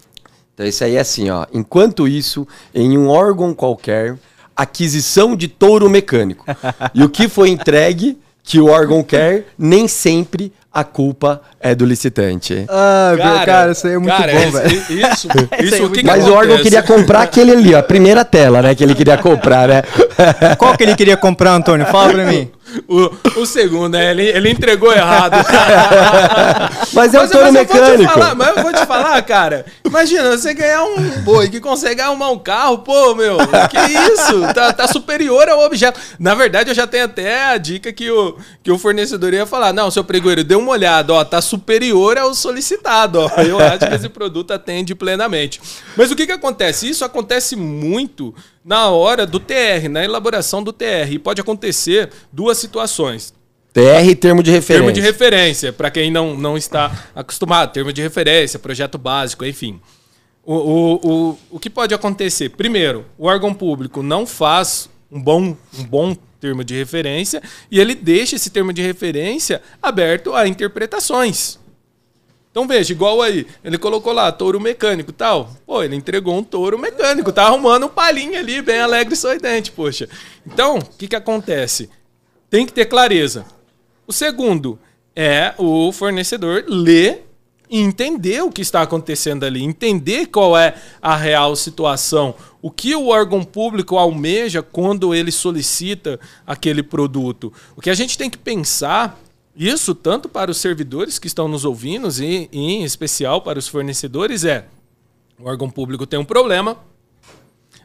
Então isso aí é assim, ó. Enquanto isso, em um órgão qualquer, aquisição de touro mecânico. e o que foi entregue, que o órgão quer, nem sempre a culpa é do licitante. Ah, cara, isso aí é muito cara, bom, velho. Isso, aí é isso, o que, que Mas o órgão queria comprar aquele ali, ó, a primeira tela, né, que ele queria comprar, né? Qual que ele queria comprar, Antônio? Fala pra mim. O, o segundo, né? Ele, ele entregou errado. Mas é um touro mecânico. falar, mas eu vou te falar, cara. Imagina, você ganhar um boi que consegue arrumar um carro, pô, meu, que isso? Tá, tá superior ao objeto. Na verdade, eu já tenho até a dica que o, que o fornecedor ia falar: não, seu pregoeiro, dê uma olhada, ó, tá superior ao solicitado, ó. Eu acho que esse produto atende plenamente. Mas o que que acontece? Isso acontece muito na hora do TR, na elaboração do TR. E pode acontecer duas situações. TR, termo de referência. Termo de referência, para quem não, não está acostumado, termo de referência, projeto básico, enfim. O, o, o, o que pode acontecer? Primeiro, o órgão público não faz um bom, um bom termo de referência e ele deixa esse termo de referência aberto a interpretações. Então veja, igual aí, ele colocou lá touro mecânico tal. Pô, ele entregou um touro mecânico, tá arrumando um palinho ali, bem alegre e sorridente, poxa. Então, o que, que acontece? Tem que ter clareza. O segundo é o fornecedor ler e entender o que está acontecendo ali, entender qual é a real situação, o que o órgão público almeja quando ele solicita aquele produto. O que a gente tem que pensar, isso tanto para os servidores que estão nos ouvindo e em especial para os fornecedores, é o órgão público tem um problema,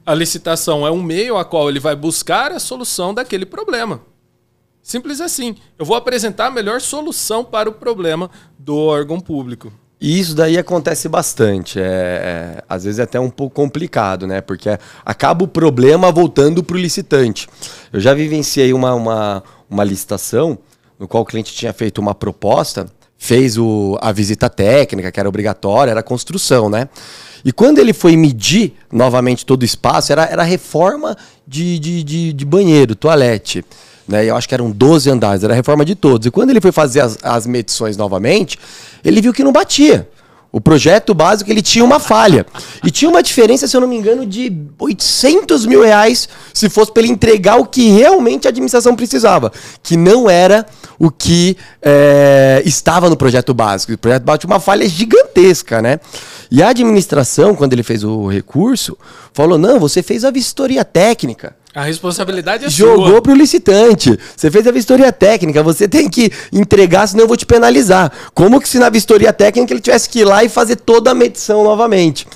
a licitação é um meio a qual ele vai buscar a solução daquele problema. Simples assim. Eu vou apresentar a melhor solução para o problema do órgão público. E isso daí acontece bastante. É, é, às vezes é até um pouco complicado, né? Porque acaba o problema voltando para o licitante. Eu já vivenciei uma, uma, uma licitação no qual o cliente tinha feito uma proposta, fez o, a visita técnica, que era obrigatória, era construção, né? E quando ele foi medir novamente todo o espaço, era, era reforma de, de, de, de banheiro, toalete. Né? Eu acho que eram 12 andares, era a reforma de todos. E quando ele foi fazer as, as medições novamente, ele viu que não batia. O projeto básico ele tinha uma falha. E tinha uma diferença, se eu não me engano, de 800 mil reais se fosse para ele entregar o que realmente a administração precisava. Que não era o que é, estava no projeto básico. O projeto básico tinha uma falha gigantesca, né? E a administração, quando ele fez o recurso, falou: não, você fez a vistoria técnica. A responsabilidade é Jogou sua. pro licitante. Você fez a vistoria técnica, você tem que entregar, senão eu vou te penalizar. Como que se na vistoria técnica ele tivesse que ir lá e fazer toda a medição novamente?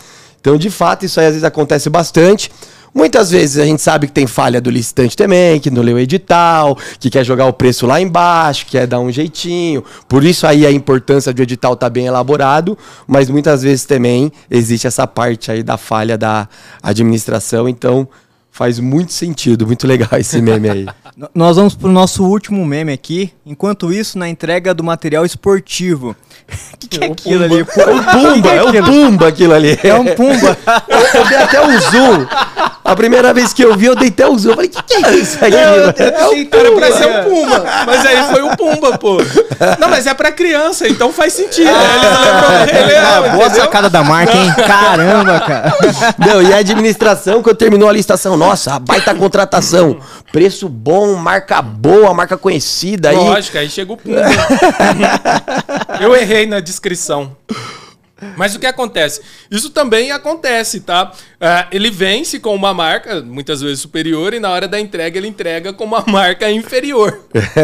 Então, de fato, isso aí às vezes acontece bastante. Muitas vezes a gente sabe que tem falha do licitante também, que não leu o edital, que quer jogar o preço lá embaixo, que quer dar um jeitinho. Por isso aí a importância do edital estar tá bem elaborado, mas muitas vezes também existe essa parte aí da falha da administração. Então, Faz muito sentido, muito legal esse meme aí. Nós vamos pro nosso último meme aqui. Enquanto isso, na entrega do material esportivo. O que, que é aquilo ali? É um pumba, é, um pumba aquilo ali. É um pumba. eu, eu dei até um zoom. A primeira vez que eu vi, eu dei até um zoom. Eu falei, o que, que é isso aí? É, é um cara pra ser um pumba. Mas aí foi um pumba, pô. Não, mas é pra criança, então faz sentido. Ah, Eles lembram Rei Leão, Boa sacada da marca, hein? Caramba, cara. Não, e a administração, quando terminou a licitação, nossa, baita contratação. Preço bom, marca boa, marca conhecida. Aí... Lógico, aí chega o pumba. eu errei na descrição. Mas o que acontece? Isso também acontece, tá? Uh, ele vence com uma marca, muitas vezes superior, e na hora da entrega ele entrega com uma marca inferior.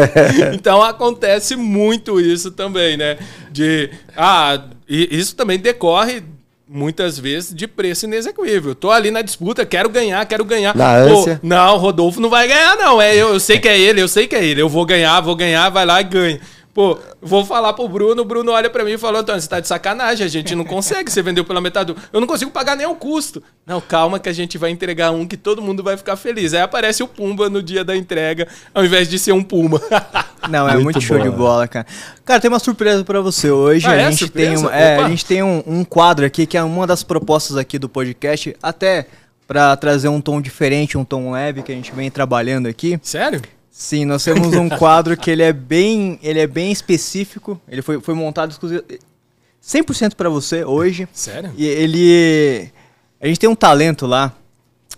então acontece muito isso também, né? De. Ah, isso também decorre muitas vezes de preço inexequível. Tô ali na disputa, quero ganhar, quero ganhar. Na ânsia. Pô, não, Rodolfo não vai ganhar, não. É, eu, eu sei que é ele, eu sei que é ele. Eu vou ganhar, vou ganhar, vai lá e ganha. Pô, vou falar pro Bruno, o Bruno olha para mim e fala, Antônio, você tá de sacanagem, a gente não consegue, você vendeu pela metade do... Eu não consigo pagar nem o custo. Não, calma que a gente vai entregar um que todo mundo vai ficar feliz. Aí aparece o Pumba no dia da entrega, ao invés de ser um Puma. Não, é muito, muito show de bola, cara. Cara, tem uma surpresa para você hoje. Ah, a, é? gente tem um, é, a gente tem um, um quadro aqui que é uma das propostas aqui do podcast, até para trazer um tom diferente, um tom leve que a gente vem trabalhando aqui. Sério? Sim, nós temos um quadro que ele é bem, ele é bem específico. Ele foi, foi montado exclusivo 100% para você hoje. Sério? E ele a gente tem um talento lá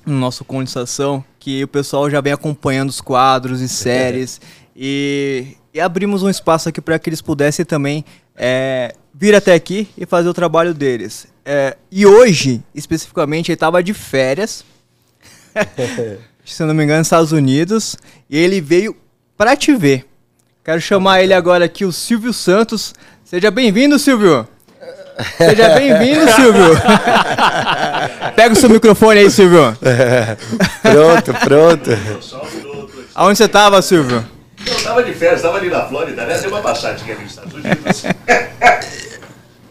no nosso condensação que o pessoal já vem acompanhando os quadros e séries e, e, abrimos um espaço aqui para que eles pudessem também é, vir até aqui e fazer o trabalho deles. É, e hoje, especificamente, ele estava de férias. se não me engano, nos Estados Unidos. E ele veio pra te ver. Quero chamar ele agora aqui, o Silvio Santos. Seja bem-vindo, Silvio. Seja bem-vindo, Silvio. Pega o seu microfone aí, Silvio. Pronto, pronto. Aonde você tava, Silvio? Eu tava de férias, tava ali na Flórida, né? Deu uma passadinha ali nos Estados Unidos.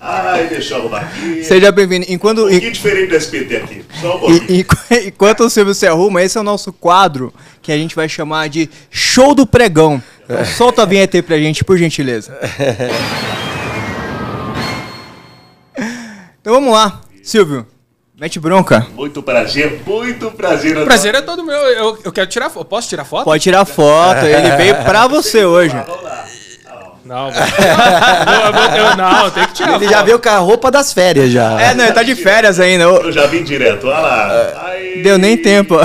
Ai, deixa eu arrumar aqui. Seja bem-vindo. Enquanto, Um pouquinho diferente do SPT aqui. Só um pouquinho. E- e- enquanto o Silvio se arruma, esse é o nosso quadro que a gente vai chamar de Show do Pregão. Então, solta a vinheta aí pra gente, por gentileza. Então vamos lá, Silvio. Mete bronca. Muito prazer, muito prazer. Antônio. Prazer é todo meu. Eu, eu quero tirar foto. Posso tirar foto? Pode tirar foto, ele veio pra você hoje. Vamos lá. Não, vou- eu, vou- eu- não, tem que tirar Ele foto. já veio com a roupa das férias já. É, não, ele tá de férias ainda. Eu já vim direto, olha lá. Ai, Deu nem tempo.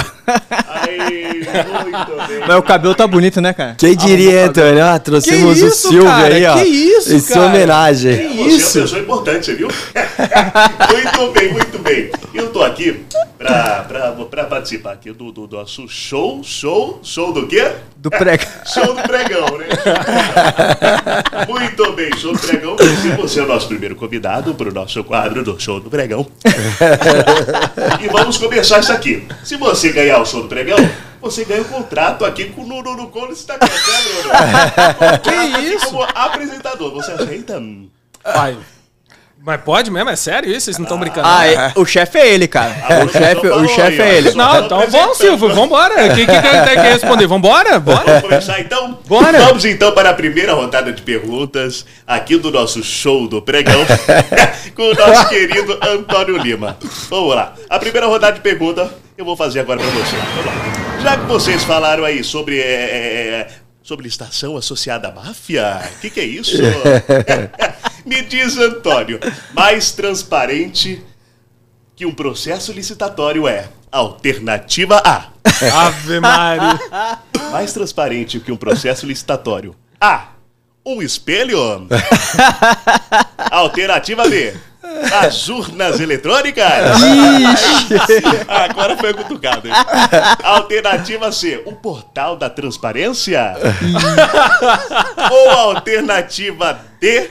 Muito bem. Mas o cabelo tá bonito, né, cara? Quem diria, Antônio? Ah, trouxemos Que o isso, Silvio cara? aí, ó. Que isso, Em sua cara? homenagem. Você é uma pessoa importante, viu? muito bem, muito bem. Eu tô aqui pra, pra, pra participar aqui do, do nosso show, show, show do quê? Do pregão. Show do pregão, né? Muito bem, show do pregão. Você é o nosso primeiro convidado para o nosso quadro do show do pregão. e vamos começar isso aqui. Se você ganhar o show do pregão, você ganha um contrato aqui com o Nuno no Colis da Casa, né, Bruno? Que isso? Como apresentador, você aceita? Ai, mas pode mesmo? É sério isso? Vocês não estão brincando? Ah, é- o chefe é ele, cara. Ah, O chefe, o aí, é ele. Não, então vamos, Silvio, vambora. O que, que, que que responder? Vambora? Bora? Vamos começar então? Bora. Vamos então para a primeira rodada de perguntas aqui do nosso show do pregão com o nosso querido Antônio Lima. Vamos lá. A primeira rodada de pergunta eu vou fazer agora para você. Vamos lá. Já que vocês falaram aí sobre é, é, sobre estação associada à máfia, o que, que é isso? Me diz, Antônio, mais transparente que um processo licitatório é alternativa A. Ave Maria. Mais transparente que um processo licitatório. A. Um espelho. Alternativa B. As urnas eletrônicas. Agora foi cutucado. hein? Alternativa C. O portal da transparência. Ou alternativa D.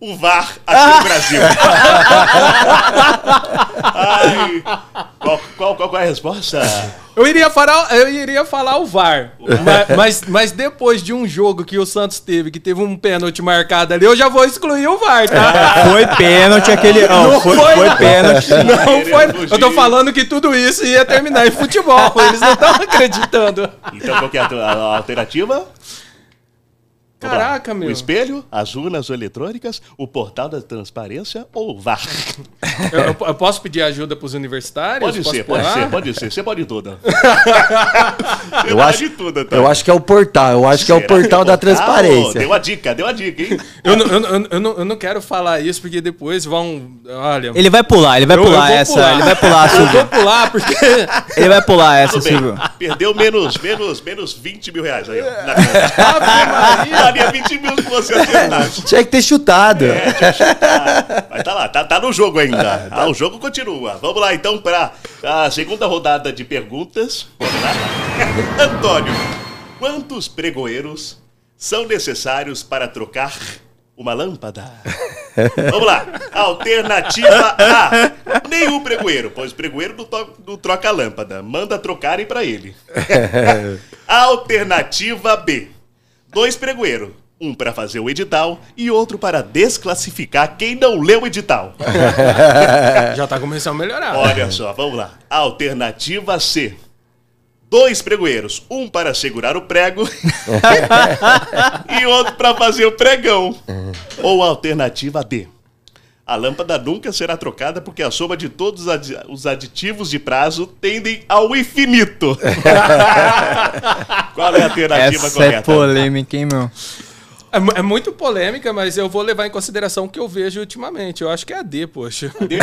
O VAR aqui no Brasil. Ai, qual, qual, qual, qual é a resposta? Eu iria falar, eu iria falar o VAR. mas, mas, mas depois de um jogo que o Santos teve, que teve um pênalti marcado ali, eu já vou excluir o VAR, tá? Foi pênalti aquele. Não, foi, foi pênalti. Não foi. Eu tô falando que tudo isso ia terminar em futebol. Eles não estão acreditando. Então qual que é a, a alternativa? Caraca, meu. O espelho, as urnas eletrônicas, o portal da transparência ou o VAR? Eu, eu- eu posso pedir ajuda pros universitários? Pode Posso ser, pode ser, pode ser. Você pode tudo. Eu pode acho, tudo, Antônio. eu acho que é o portal, eu acho que é o portal da portal? transparência. Deu uma dica, deu uma dica, hein? Eu não, eu, não- eu, não, eu não quero falar isso, porque depois vão. Olha. Ele vai pular, ele vai pular essa. pular. Ele vai pular, Eu vou Silvio. pular, porque. Ele vai pular essa. Silvio. Perdeu menos, menos, menos 20 mil reais aí, ó. Na conta. Daria 20 mil se você acertasse. Tinha que ter chutado. Mas tá lá, tá, tá no jogo ainda. Ah, o jogo continua. Vamos lá então para a segunda rodada de perguntas. Antônio, quantos pregoeiros são necessários para trocar uma lâmpada? Vamos lá. Alternativa A. Nenhum pregoeiro, pois o pregoeiro não, não troca a lâmpada. Manda trocarem para ele. Alternativa B. Dois pregoeiros. Um para fazer o edital e outro para desclassificar quem não leu o edital. Já tá começando a melhorar. Olha só, vamos lá. Alternativa C. Dois pregoeiros. Um para segurar o prego e outro para fazer o pregão. Ou alternativa D. A lâmpada nunca será trocada porque a soma de todos os adi- os aditivos de prazo tendem ao infinito. Qual é a alternativa Essa é correta? polêmica, hein, meu? É, é muito polêmica, mas eu vou levar em consideração o que eu vejo ultimamente. Eu acho que é a D, poxa. Muito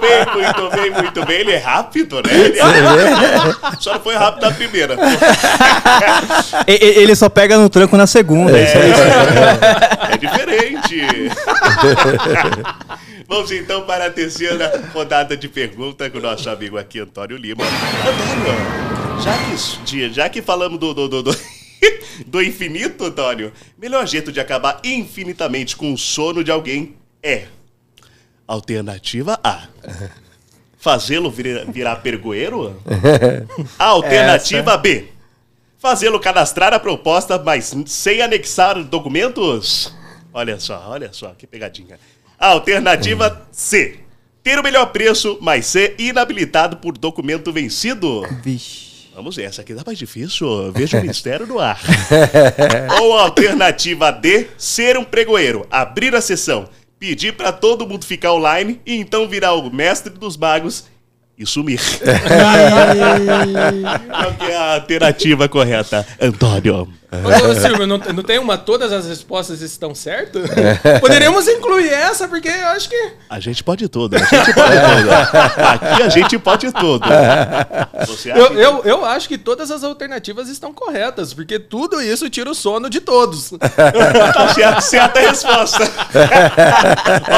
bem, muito bem, muito bem. Ele é rápido, né? Ele é... Só não foi rápido na primeira. Ele só pega no tranco na segunda. isso aí. É diferente. Vamos então para a terceira rodada de pergunta com o nosso amigo aqui, Antônio Lima. Antônio, já que, já que falamos do, do, do, do, do infinito, Antônio, melhor jeito de acabar infinitamente com o sono de alguém é. Alternativa A. Fazê-lo virar, virar pergoeiro? Alternativa Essa. B. Fazê-lo cadastrar a proposta, mas sem anexar documentos? Olha só, olha só, que pegadinha. Alternativa C. Ter o melhor preço, mas ser inabilitado por documento vencido? Vixe. Vamos ver, essa aqui tá mais difícil. Veja o mistério no ar. Ou alternativa D, ser um pregoeiro, abrir a sessão, pedir pra todo mundo ficar online e então virar o mestre dos magos e sumir. Qual é a alternativa correta, Antônio? Ô, ô, Silvio, não, não tem uma todas as respostas estão certas? Poderíamos incluir essa, porque eu acho que. A gente pode tudo, a gente pode tudo. Aqui a gente pode tudo. Eu, eu, eu acho que todas as alternativas estão corretas, porque tudo isso tira o sono de todos. Tá certo, certa resposta.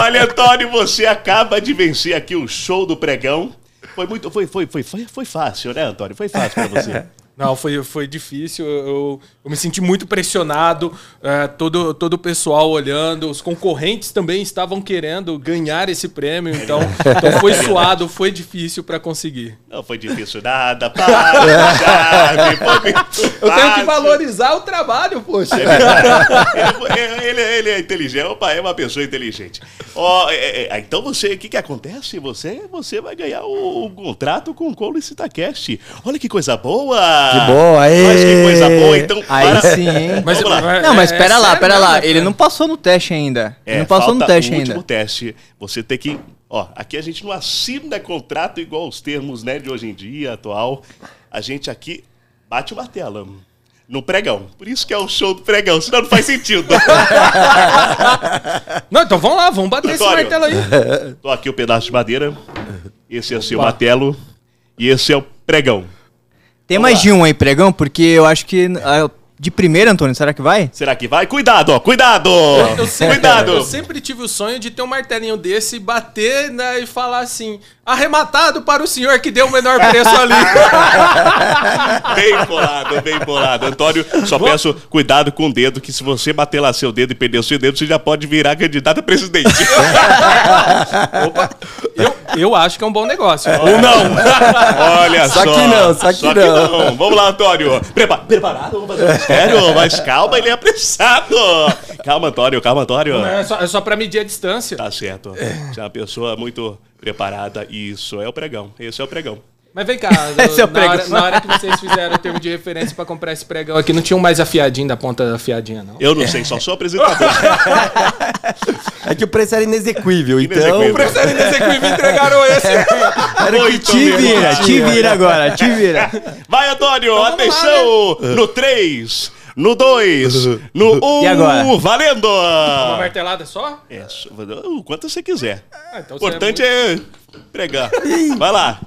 Olha, Antônio, você acaba de vencer aqui o show do pregão. Foi muito, foi, foi, foi, foi, foi fácil, né, Antônio? Foi fácil pra você. Não, foi, foi difícil. Eu, eu me senti muito pressionado. é, todo, todo o pessoal olhando. Os concorrentes também estavam querendo ganhar esse prêmio. Então, então foi suado, foi difícil para conseguir. Não foi difícil nada. Para, Charme, Eu tenho que valorizar o trabalho, poxa. Ele, ele- ele é inteligente, opa, é uma pessoa inteligente. Ó, é, é, então você, o que, que acontece? Você, você vai ganhar o, o contrato com o Colicitacast. Olha que coisa boa! Que boa, aê! Mas que coisa boa, então. Aí para- sim, hein? Mas- Vamos lá. Não, mas pera é lá, pera lá. Ele não passou no teste ainda. Ele É, não passou no teste o ainda. último teste. Você tem que. Ó, aqui a gente não assina contrato igual os termos né, de hoje em dia, atual. A gente aqui bate o martelo. No pregão. Por isso que é o show do pregão, senão não faz sentido. Não, então vamos lá, vamos bater esse Antônio. martelo aí. Tô aqui o pedaço de madeira. Esse é o seu martelo. E esse é o pregão. Tem Vamos mais lá. de um aí, pregão? Porque eu acho que. ah, de primeira, Antônio, será que vai? Será que vai? Cuidado, ó, cuidado! Eu sempre, Cuidado! eu sempre tive o sonho de ter um martelinho desse, bater né, e falar assim: arrematado para o senhor que deu o menor preço ali. Bem bolado, bem bolado. Antônio, só peço cuidado com o dedo, que se você bater lá seu dedo e perder o seu dedo, você já pode virar candidato a presidente. Opa, eu, eu acho que é um bom negócio. Ou não? Olha Só só. que não, só que não. Vamos lá, Antônio. Prepa preparado? Vamos fazer mistério? Mas calma, ele é apressado. Calma, Antônio, calma, Antônio. É só, é só pra medir a distância. Tá certo. Você é uma pessoa muito preparada. Isso é o pregão. Esse é o pregão. Mas vem cá, Esse é o na, pregão. hora, na hora que vocês fizeram o termo de referência pra comprar esse pregão aqui, não tinha um mais afiadinho da ponta afiadinha, não. Eu não sei, só sou apresentador. É que o preço era inexequível, então. Inexequível. Prefere nesse me entregaram esse. Era o que Te vira, te vira agora, te vira. Vai, Antônio, vamos lá, atenção! No 3, no 2, no 1, um, E agora? valendo! Uma martelada só? É, só- o quanto você quiser. Ah, então O é importante muito- é, pregar. Vai lá.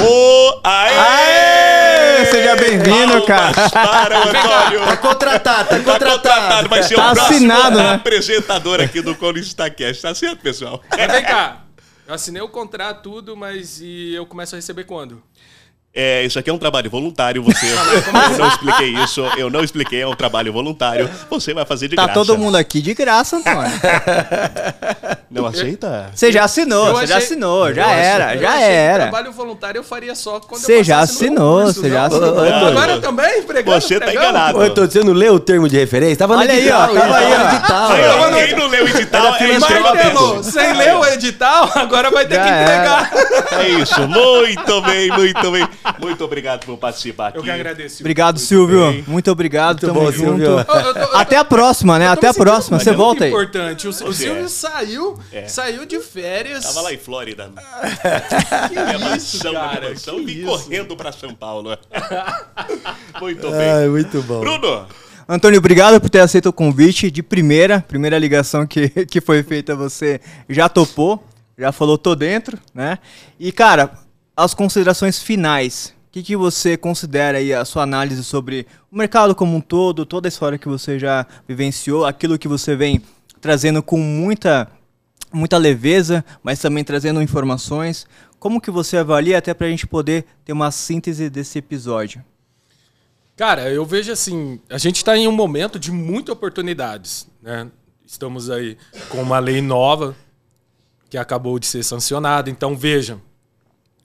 Ô, aê! Aê! Seja bem-vindo, cara. Para o Antônio. Tá contratado, tá Tá contratado, contratado. vai ser Tá o próximo assinado, né? apresentador aqui do Colista Cast. Tá certo, pessoal? Mas vem cá. Eu assinei o contrato, tudo, mas e eu começo a receber quando? É, isso aqui é um trabalho voluntário, você. Eu não expliquei isso, eu não expliquei, é um trabalho voluntário. Você vai fazer de Tá graça. todo mundo aqui de graça, Antônio. Não aceita? Você já assinou, Eu você já achei- assinou, já eu achei- era, eu já achei que era. Trabalho voluntário eu faria só quando Você eu já assinou, concurso, você já assinou. Não, Agora não. também, pregando, Você tá pregão? enganado. Ô, Antônio, você não leu o termo de referência? Tava no Olha aí, edital, ó, tava aí, ó. edital. Aí, ó. quem não leu o edital Era é. Sem ler o edital, agora vai ter Já que entregar. É isso, muito bem, muito bem. Muito obrigado por participar aqui. Eu que agradeço. Obrigado, Silvio. Muito obrigado, tamo bom, junto. Silvio. Eu- eu- eu- Até a próxima, né? tô Até me a próxima. Você muito volta aí. importante. O, o Silvio é. saiu, É. saiu de férias. Tava lá em Flórida. Que Minha isso, mansão, minha cara? que vim isso? correndo pra São Paulo. Muito bem. Ai, muito bom. Bruno, Antônio, obrigado por ter aceito o convite de primeira. Primeira ligação que, que foi feita, você já topou. Já falou, tô dentro, né? E, cara, as considerações finais. O que, que você considera aí a sua análise sobre o mercado como um todo, toda a história que você já vivenciou, aquilo que você vem trazendo com muita muita leveza, mas também trazendo informações. Como que você avalia até para a gente poder ter uma síntese desse episódio? Cara, eu vejo assim, a gente está em um momento de muitas oportunidades, né? Estamos aí com uma lei nova que acabou de ser sancionada, então veja,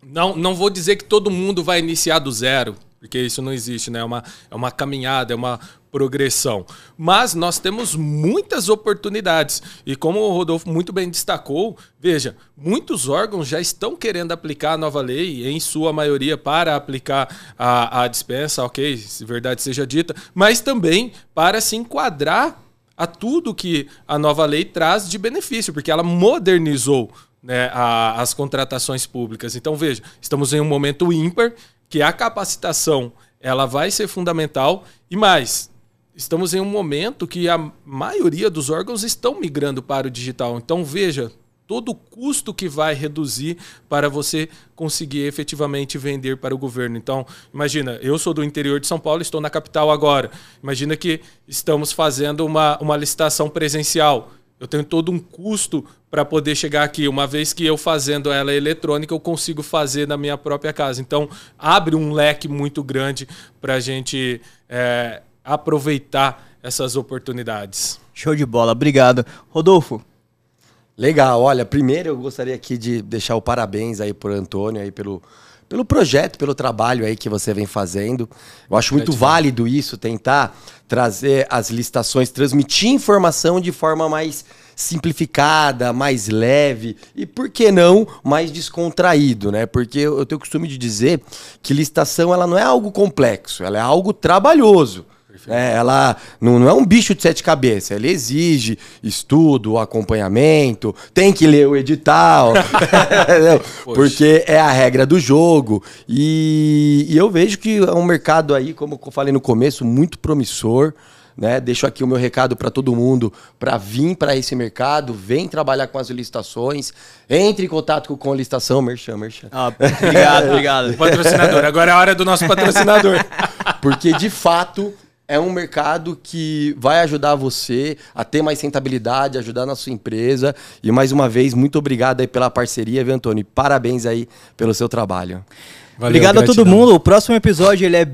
não, não vou dizer que todo mundo vai iniciar do zero, porque isso não existe, né? É uma, é uma caminhada, é uma progressão. Mas nós temos muitas oportunidades. E como o Rodolfo muito bem destacou, veja, muitos órgãos já estão querendo aplicar a nova lei, em sua maioria para aplicar a, a dispensa, ok, se verdade seja dita, mas também para se enquadrar a tudo que a nova lei traz de benefício, porque ela modernizou né, a, as contratações públicas. Então, veja, estamos em um momento ímpar que a capacitação ela vai ser fundamental e mais estamos em um momento que a maioria dos órgãos estão migrando para o digital. Então veja todo o custo que vai reduzir para você conseguir efetivamente vender para o governo. Então, imagina, eu sou do interior de São Paulo, estou na capital agora. Imagina que estamos fazendo uma, uma licitação presencial. Eu tenho todo um custo para poder chegar aqui. Uma vez que eu fazendo ela eletrônica, eu consigo fazer na minha própria casa. Então, abre um leque muito grande para a gente é, aproveitar essas oportunidades. Show de bola, obrigado. Rodolfo. Legal, olha, primeiro eu gostaria aqui de deixar o parabéns aí por Antônio aí pelo pelo projeto, pelo trabalho aí que você vem fazendo. Eu acho muito válido isso, tentar trazer as licitações, transmitir informação de forma mais simplificada, mais leve e, por que não, mais descontraído, né? Porque eu tenho o costume de dizer que licitação ela não é algo complexo, ela é algo trabalhoso. É, ela não, não, é um bicho de sete cabeças, ela exige estudo, acompanhamento, tem que ler o edital, porque é a regra do jogo. E, e eu vejo que é um mercado aí, como eu falei no começo, muito promissor. Né? Deixo aqui o meu recado para todo mundo para vir para esse mercado, vem trabalhar com as licitações, entre em contato com a licitação, merchan, merchan. Ah, obrigado, obrigado. Patrocinador, agora é a hora do nosso patrocinador. Porque de fato é um mercado que vai ajudar você a ter mais rentabilidade, ajudar na sua empresa. E mais uma vez, muito obrigado aí pela parceria, viu, Antônio? Parabéns aí pelo seu trabalho. Valeu, obrigado gratidão. a todo mundo. O próximo episódio ele é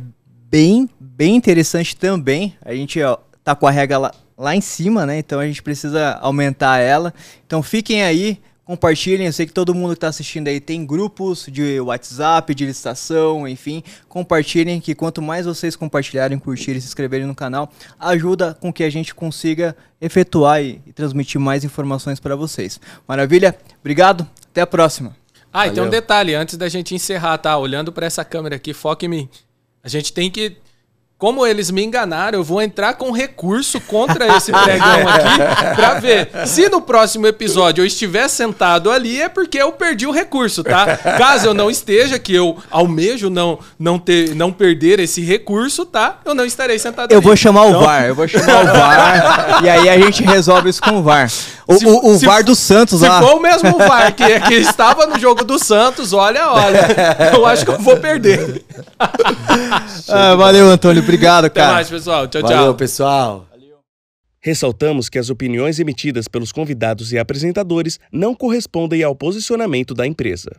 bem, bem interessante também. A gente ó, tá com a regra lá, lá em cima, né? Então a gente precisa aumentar ela. Então fiquem aí. Compartilhem, eu sei que todo mundo que está assistindo aí tem grupos de WhatsApp, de licitação, enfim. Compartilhem, que quanto mais vocês compartilharem, curtirem, se inscreverem no canal, ajuda com que a gente consiga efetuar e, e transmitir mais informações para vocês. Maravilha? Obrigado, até a próxima. Ah, Valeu. e tem um detalhe, antes da gente encerrar, tá? Olhando para essa câmera aqui, foque em mim. A gente tem que como eles me enganaram, eu vou entrar com recurso contra esse pregão aqui pra ver. Se no próximo episódio eu estiver sentado ali, é porque eu perdi o recurso, tá? Caso eu não esteja, que eu almejo não, não, ter, não perder esse recurso, tá? Eu não estarei sentado eu ali. Eu vou chamar então... o VAR, eu vou chamar o VAR e aí a gente resolve isso com o VAR. O, se, o, o se, VAR do Santos se lá. Se for o mesmo VAR que, que estava no jogo do Santos, olha, olha, eu acho que eu vou perder. ah, valeu, Antônio. Obrigado, cara. Até mais, pessoal. Tchau, Valeu, tchau. pessoal. Ressaltamos que as opiniões emitidas pelos convidados e apresentadores não correspondem ao posicionamento da empresa.